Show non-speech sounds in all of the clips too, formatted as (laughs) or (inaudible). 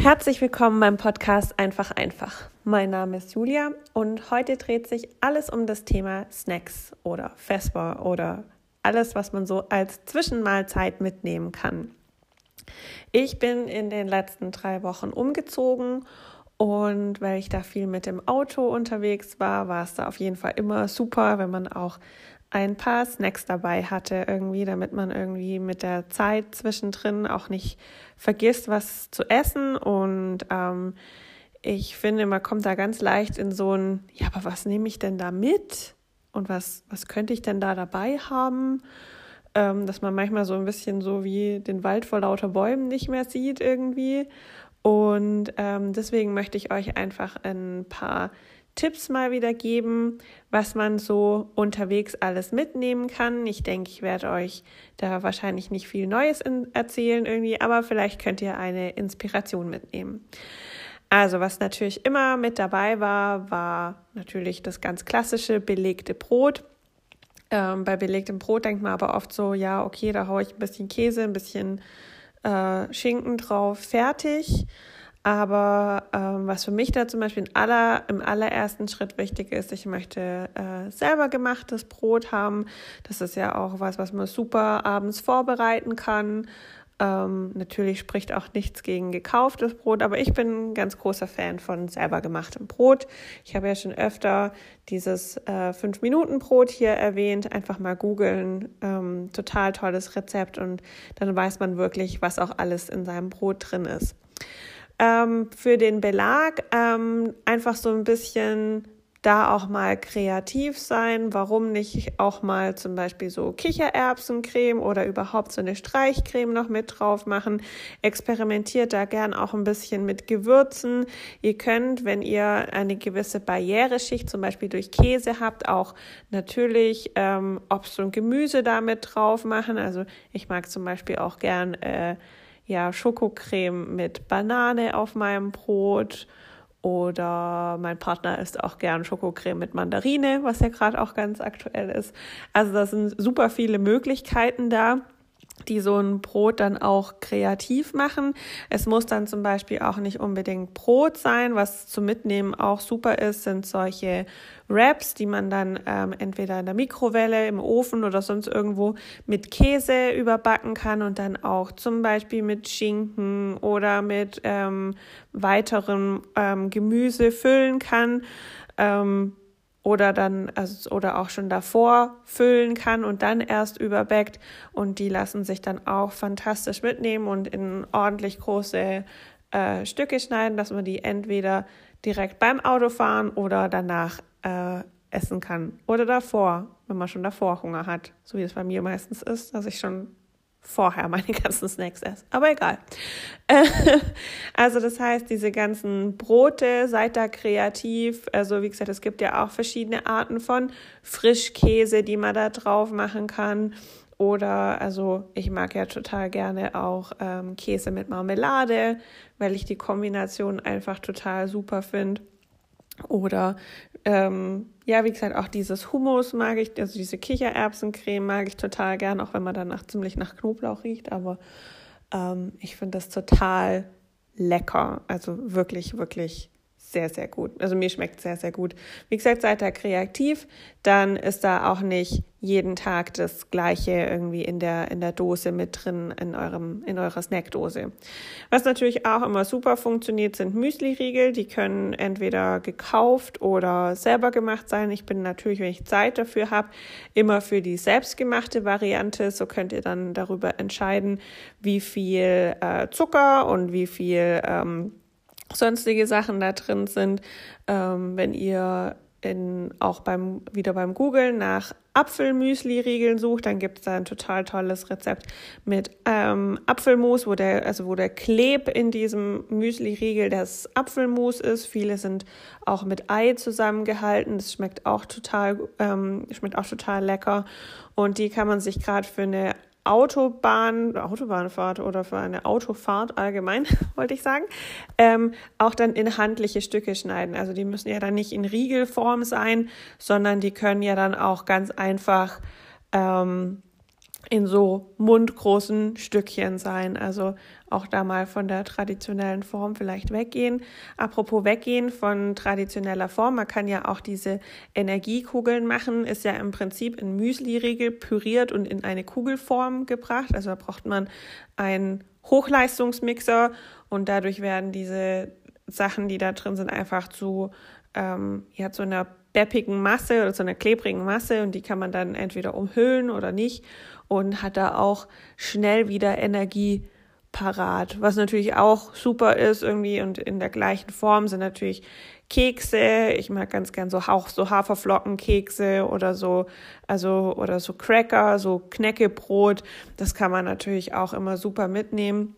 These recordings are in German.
Herzlich willkommen beim Podcast Einfach einfach. Mein Name ist Julia und heute dreht sich alles um das Thema Snacks oder Vesper oder alles, was man so als Zwischenmahlzeit mitnehmen kann. Ich bin in den letzten drei Wochen umgezogen und weil ich da viel mit dem Auto unterwegs war, war es da auf jeden Fall immer super, wenn man auch ein paar Snacks dabei hatte, irgendwie, damit man irgendwie mit der Zeit zwischendrin auch nicht vergisst, was zu essen. Und ähm, ich finde, man kommt da ganz leicht in so ein, ja, aber was nehme ich denn da mit? Und was, was könnte ich denn da dabei haben? Ähm, dass man manchmal so ein bisschen so wie den Wald vor lauter Bäumen nicht mehr sieht irgendwie. Und ähm, deswegen möchte ich euch einfach ein paar Tipps mal wieder geben, was man so unterwegs alles mitnehmen kann. Ich denke, ich werde euch da wahrscheinlich nicht viel Neues erzählen irgendwie, aber vielleicht könnt ihr eine Inspiration mitnehmen. Also, was natürlich immer mit dabei war, war natürlich das ganz klassische belegte Brot. Ähm, bei belegtem Brot denkt man aber oft so, ja, okay, da haue ich ein bisschen Käse, ein bisschen äh, Schinken drauf, fertig. Aber ähm, was für mich da zum Beispiel aller, im allerersten Schritt wichtig ist, ich möchte äh, selber gemachtes Brot haben. Das ist ja auch was, was man super abends vorbereiten kann. Ähm, natürlich spricht auch nichts gegen gekauftes Brot, aber ich bin ein ganz großer Fan von selber gemachtem Brot. Ich habe ja schon öfter dieses äh, 5-Minuten-Brot hier erwähnt. Einfach mal googeln. Ähm, total tolles Rezept und dann weiß man wirklich, was auch alles in seinem Brot drin ist ähm, für den Belag ähm, einfach so ein bisschen da auch mal kreativ sein. Warum nicht auch mal zum Beispiel so Kichererbsencreme oder überhaupt so eine Streichcreme noch mit drauf machen? Experimentiert da gern auch ein bisschen mit Gewürzen. Ihr könnt, wenn ihr eine gewisse Barriereschicht zum Beispiel durch Käse habt, auch natürlich ähm, Obst und Gemüse damit drauf machen. Also ich mag zum Beispiel auch gern äh, ja, Schokocreme mit Banane auf meinem Brot oder mein Partner isst auch gern Schokocreme mit Mandarine, was ja gerade auch ganz aktuell ist. Also da sind super viele Möglichkeiten da die so ein Brot dann auch kreativ machen. Es muss dann zum Beispiel auch nicht unbedingt Brot sein. Was zum Mitnehmen auch super ist, sind solche Wraps, die man dann ähm, entweder in der Mikrowelle, im Ofen oder sonst irgendwo mit Käse überbacken kann und dann auch zum Beispiel mit Schinken oder mit ähm, weiterem ähm, Gemüse füllen kann. Ähm, oder dann also, oder auch schon davor füllen kann und dann erst überbackt. Und die lassen sich dann auch fantastisch mitnehmen und in ordentlich große äh, Stücke schneiden, dass man die entweder direkt beim Autofahren oder danach äh, essen kann. Oder davor, wenn man schon davor Hunger hat, so wie es bei mir meistens ist, dass ich schon vorher meine (laughs) ganzen Snacks esse. Aber egal. (laughs) also das heißt, diese ganzen Brote, seid da kreativ. Also wie gesagt, es gibt ja auch verschiedene Arten von Frischkäse, die man da drauf machen kann. Oder, also ich mag ja total gerne auch ähm, Käse mit Marmelade, weil ich die Kombination einfach total super finde. Oder ähm, ja, wie gesagt, auch dieses Hummus mag ich, also diese Kichererbsencreme mag ich total gern, auch wenn man danach ziemlich nach Knoblauch riecht. Aber ähm, ich finde das total lecker. Also wirklich, wirklich sehr, sehr gut. Also mir schmeckt sehr, sehr gut. Wie gesagt, seid da kreativ, dann ist da auch nicht jeden Tag das Gleiche irgendwie in der, in der Dose mit drin, in eurem, in eurer Snackdose. Was natürlich auch immer super funktioniert, sind Müsli-Riegel. Die können entweder gekauft oder selber gemacht sein. Ich bin natürlich, wenn ich Zeit dafür habe, immer für die selbstgemachte Variante. So könnt ihr dann darüber entscheiden, wie viel äh, Zucker und wie viel ähm, sonstige Sachen da drin sind. Ähm, wenn ihr in, auch beim, wieder beim Googlen nach Apfelmüsli-Riegeln sucht, dann gibt es da ein total tolles Rezept mit ähm, Apfelmus, wo der, also wo der Kleb in diesem Müsli-Riegel das Apfelmus ist. Viele sind auch mit Ei zusammengehalten. Das schmeckt auch total, ähm, schmeckt auch total lecker. Und die kann man sich gerade für eine Autobahn, Autobahnfahrt oder für eine Autofahrt allgemein, (laughs) wollte ich sagen, ähm, auch dann in handliche Stücke schneiden. Also die müssen ja dann nicht in Riegelform sein, sondern die können ja dann auch ganz einfach ähm, in so mundgroßen Stückchen sein. Also auch da mal von der traditionellen Form vielleicht weggehen. Apropos weggehen von traditioneller Form, man kann ja auch diese Energiekugeln machen, ist ja im Prinzip in Müsli-Riegel püriert und in eine Kugelform gebracht. Also da braucht man einen Hochleistungsmixer und dadurch werden diese Sachen, die da drin sind, einfach zu ähm, ja, zu einer beppigen Masse oder zu einer klebrigen Masse und die kann man dann entweder umhüllen oder nicht und hat da auch schnell wieder Energie parat. Was natürlich auch super ist irgendwie und in der gleichen Form sind natürlich Kekse. Ich mag ganz gern so auch so Haferflockenkekse oder so, also oder so Cracker, so Knäckebrot. Das kann man natürlich auch immer super mitnehmen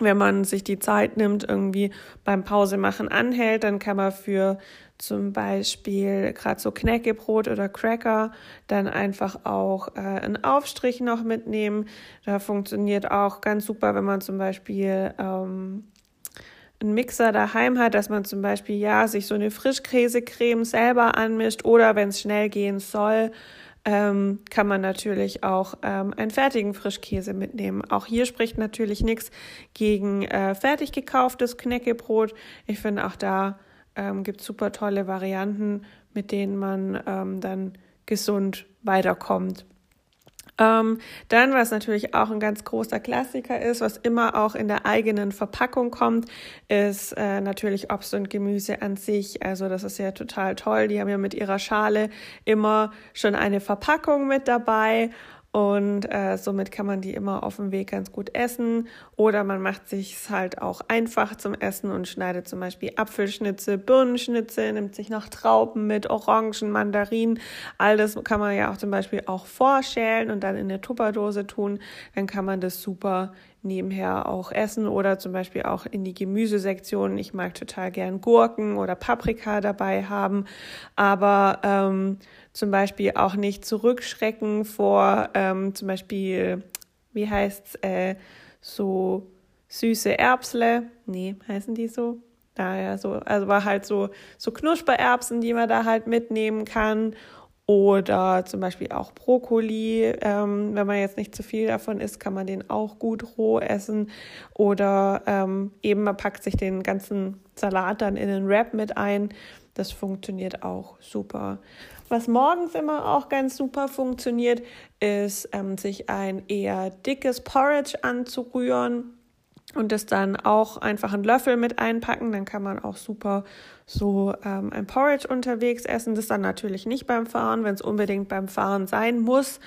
wenn man sich die Zeit nimmt, irgendwie beim Pause machen anhält, dann kann man für zum Beispiel gerade so Knäckebrot oder Cracker, dann einfach auch äh, einen Aufstrich noch mitnehmen. Da funktioniert auch ganz super, wenn man zum Beispiel ähm, einen Mixer daheim hat, dass man zum Beispiel ja sich so eine Frischkäsecreme selber anmischt oder wenn es schnell gehen soll, ähm, kann man natürlich auch ähm, einen fertigen Frischkäse mitnehmen. Auch hier spricht natürlich nichts gegen äh, fertig gekauftes Knäckebrot. Ich finde auch da ähm, gibt super tolle Varianten, mit denen man ähm, dann gesund weiterkommt. Ähm, dann, was natürlich auch ein ganz großer Klassiker ist, was immer auch in der eigenen Verpackung kommt, ist äh, natürlich Obst und Gemüse an sich. Also das ist ja total toll. Die haben ja mit ihrer Schale immer schon eine Verpackung mit dabei und äh, somit kann man die immer auf dem Weg ganz gut essen. Oder man macht sich halt auch einfach zum Essen und schneidet zum Beispiel Apfelschnitze, Birnenschnitze, nimmt sich noch Trauben mit, Orangen, Mandarinen. All das kann man ja auch zum Beispiel auch vorschälen und dann in eine Tupperdose tun. Dann kann man das super nebenher auch essen oder zum Beispiel auch in die Gemüsesektion. Ich mag total gern Gurken oder Paprika dabei haben, aber ähm, zum Beispiel auch nicht zurückschrecken vor ähm, zum Beispiel, wie heißt's, äh, so süße Erbsle. Nee, heißen die so? Daher so, also war halt so, so Knuspererbsen, die man da halt mitnehmen kann oder zum Beispiel auch Brokkoli. Ähm, wenn man jetzt nicht zu viel davon isst, kann man den auch gut roh essen. Oder ähm, eben man packt sich den ganzen Salat dann in einen Wrap mit ein. Das funktioniert auch super. Was morgens immer auch ganz super funktioniert, ist, ähm, sich ein eher dickes Porridge anzurühren und das dann auch einfach einen Löffel mit einpacken. Dann kann man auch super so ähm, ein Porridge unterwegs essen. Das dann natürlich nicht beim Fahren. Wenn es unbedingt beim Fahren sein muss,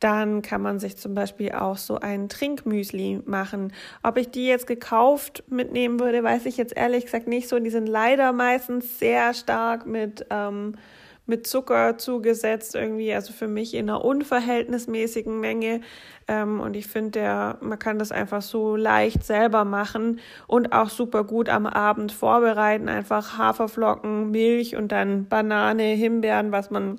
dann kann man sich zum Beispiel auch so ein Trinkmüsli machen. Ob ich die jetzt gekauft mitnehmen würde, weiß ich jetzt ehrlich gesagt nicht so. Die sind leider meistens sehr stark mit ähm, mit Zucker zugesetzt, irgendwie, also für mich in einer unverhältnismäßigen Menge. Ähm, und ich finde, man kann das einfach so leicht selber machen und auch super gut am Abend vorbereiten. Einfach Haferflocken, Milch und dann Banane, Himbeeren, was man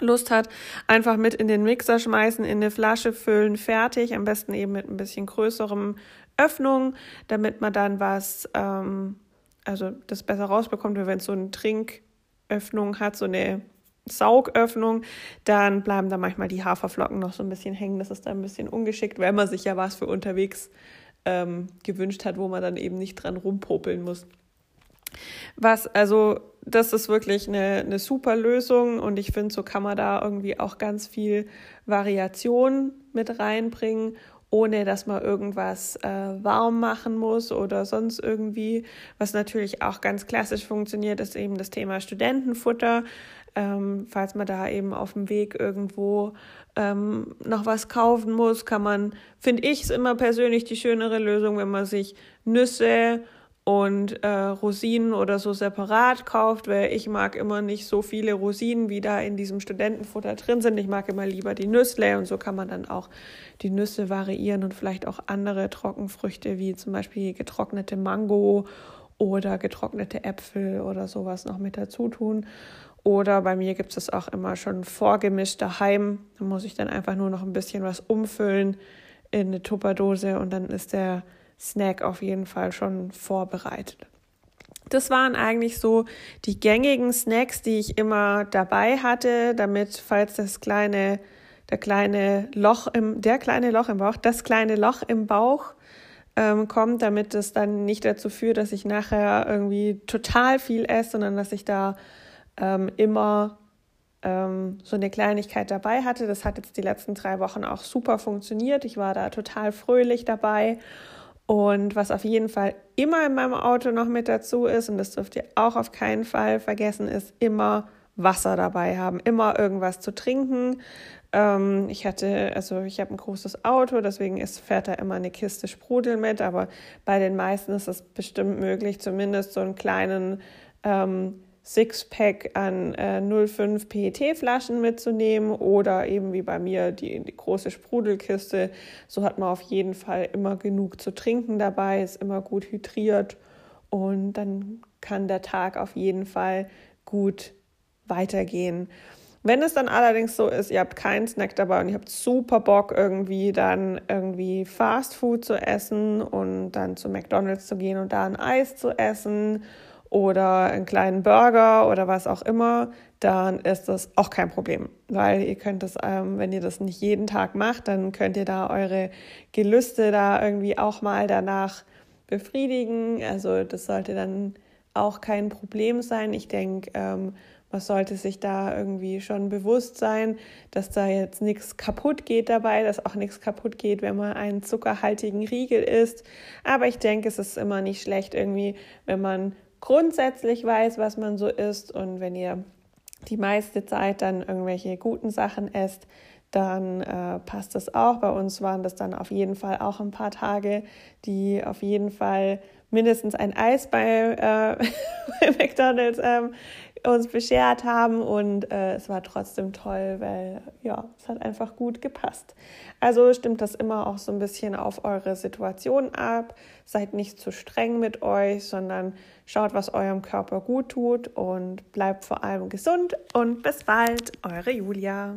Lust hat, einfach mit in den Mixer schmeißen, in eine Flasche füllen, fertig. Am besten eben mit ein bisschen größerem Öffnung, damit man dann was, ähm, also das besser rausbekommt, wenn es so ein Trink Öffnung hat, so eine Saugöffnung, dann bleiben da manchmal die Haferflocken noch so ein bisschen hängen. Das ist dann ein bisschen ungeschickt, weil man sich ja was für unterwegs ähm, gewünscht hat, wo man dann eben nicht dran rumpopeln muss. Was, also, das ist wirklich eine, eine super Lösung und ich finde, so kann man da irgendwie auch ganz viel Variation mit reinbringen ohne dass man irgendwas äh, warm machen muss oder sonst irgendwie. Was natürlich auch ganz klassisch funktioniert, ist eben das Thema Studentenfutter. Ähm, falls man da eben auf dem Weg irgendwo ähm, noch was kaufen muss, kann man, finde ich es immer persönlich die schönere Lösung, wenn man sich Nüsse und äh, Rosinen oder so separat kauft, weil ich mag immer nicht so viele Rosinen, wie da in diesem Studentenfutter drin sind. Ich mag immer lieber die Nüssle und so kann man dann auch die Nüsse variieren und vielleicht auch andere Trockenfrüchte wie zum Beispiel getrocknete Mango oder getrocknete Äpfel oder sowas noch mit dazu tun. Oder bei mir gibt es auch immer schon vorgemischt daheim. Da muss ich dann einfach nur noch ein bisschen was umfüllen in eine Tupperdose und dann ist der Snack auf jeden Fall schon vorbereitet. Das waren eigentlich so die gängigen Snacks, die ich immer dabei hatte, damit, falls das kleine der kleine Loch im, der kleine Loch im Bauch, das kleine Loch im Bauch ähm, kommt, damit es dann nicht dazu führt, dass ich nachher irgendwie total viel esse, sondern dass ich da ähm, immer ähm, so eine Kleinigkeit dabei hatte. Das hat jetzt die letzten drei Wochen auch super funktioniert. Ich war da total fröhlich dabei. Und was auf jeden Fall immer in meinem Auto noch mit dazu ist, und das dürft ihr auch auf keinen Fall vergessen, ist immer Wasser dabei haben, immer irgendwas zu trinken. Ähm, ich hatte, also ich habe ein großes Auto, deswegen ist, fährt da immer eine Kiste Sprudel mit, aber bei den meisten ist es bestimmt möglich, zumindest so einen kleinen ähm, Sixpack an äh, 05 PET-Flaschen mitzunehmen oder eben wie bei mir die, die große Sprudelkiste. So hat man auf jeden Fall immer genug zu trinken dabei, ist immer gut hydriert und dann kann der Tag auf jeden Fall gut weitergehen. Wenn es dann allerdings so ist, ihr habt keinen Snack dabei und ihr habt super Bock irgendwie dann irgendwie Fast Food zu essen und dann zu McDonald's zu gehen und da ein Eis zu essen oder einen kleinen Burger oder was auch immer, dann ist das auch kein Problem, weil ihr könnt das, ähm, wenn ihr das nicht jeden Tag macht, dann könnt ihr da eure Gelüste da irgendwie auch mal danach befriedigen. Also das sollte dann auch kein Problem sein. Ich denke, ähm, man sollte sich da irgendwie schon bewusst sein, dass da jetzt nichts kaputt geht dabei, dass auch nichts kaputt geht, wenn man einen zuckerhaltigen Riegel isst. Aber ich denke, es ist immer nicht schlecht irgendwie, wenn man grundsätzlich weiß, was man so isst und wenn ihr die meiste Zeit dann irgendwelche guten Sachen esst, dann äh, passt das auch. Bei uns waren das dann auf jeden Fall auch ein paar Tage, die auf jeden Fall mindestens ein Eis bei, äh, (laughs) bei McDonald's ähm, uns beschert haben und äh, es war trotzdem toll, weil ja, es hat einfach gut gepasst. Also stimmt das immer auch so ein bisschen auf eure Situation ab. Seid nicht zu streng mit euch, sondern schaut, was eurem Körper gut tut und bleibt vor allem gesund und bis bald, eure Julia.